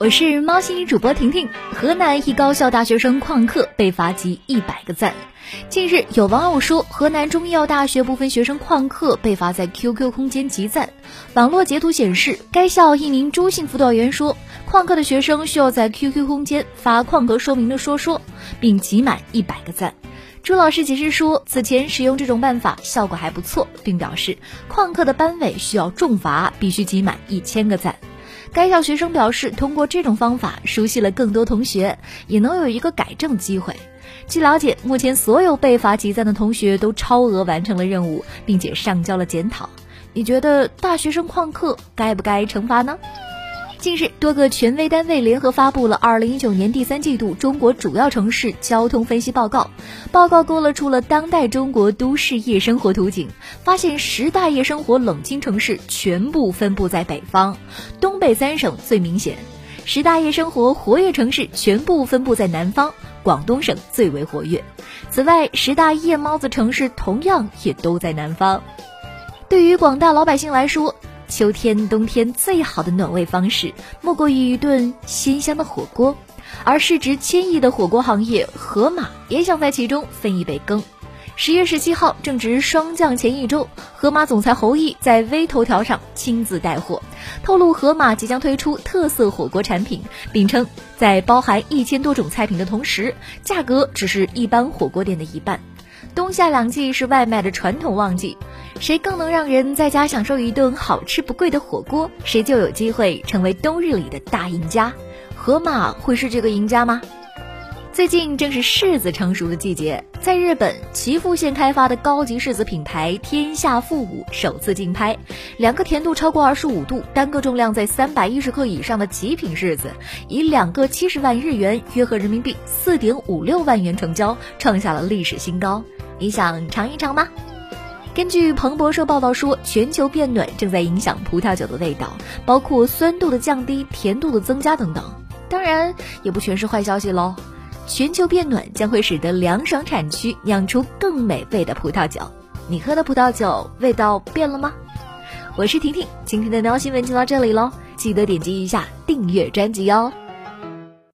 我是猫心主播婷婷。河南一高校大学生旷课被罚集一百个赞。近日，有网友说，河南中医药大学部分学生旷课被罚在 QQ 空间集赞。网络截图显示，该校一名朱姓辅导员说，旷课的学生需要在 QQ 空间发旷课说明的说说，并集满一百个赞。朱老师解释说，此前使用这种办法效果还不错，并表示旷课的班委需要重罚，必须集满一千个赞。该校学生表示，通过这种方法熟悉了更多同学，也能有一个改正机会。据了解，目前所有被罚集赞的同学都超额完成了任务，并且上交了检讨。你觉得大学生旷课该不该惩罚呢？近日，多个权威单位联合发布了二零一九年第三季度中国主要城市交通分析报告。报告勾勒出了当代中国都市夜生活图景，发现十大夜生活冷清城市全部分布在北方，东北三省最明显；十大夜生活活跃城市全部分布在南方，广东省最为活跃。此外，十大夜猫子城市同样也都在南方。对于广大老百姓来说，秋天、冬天最好的暖胃方式，莫过于一顿鲜香的火锅。而市值千亿的火锅行业，盒马也想在其中分一杯羹。十月十七号，正值霜降前一周，盒马总裁侯毅在微头条上亲自带货，透露盒马即将推出特色火锅产品，并称在包含一千多种菜品的同时，价格只是一般火锅店的一半。冬夏两季是外卖的传统旺季。谁更能让人在家享受一顿好吃不贵的火锅，谁就有机会成为冬日里的大赢家。河马会是这个赢家吗？最近正是柿子成熟的季节，在日本岐阜县开发的高级柿子品牌天下富五首次竞拍，两个甜度超过二十五度、单个重量在三百一十克以上的极品柿子，以两个七十万日元（约合人民币四点五六万元）成交，创下了历史新高。你想尝一尝吗？根据彭博社报道说，全球变暖正在影响葡萄酒的味道，包括酸度的降低、甜度的增加等等。当然，也不全是坏消息喽。全球变暖将会使得凉爽产区酿出更美味的葡萄酒。你喝的葡萄酒味道变了吗？我是婷婷，今天的喵新闻就到这里喽，记得点击一下订阅专辑哦。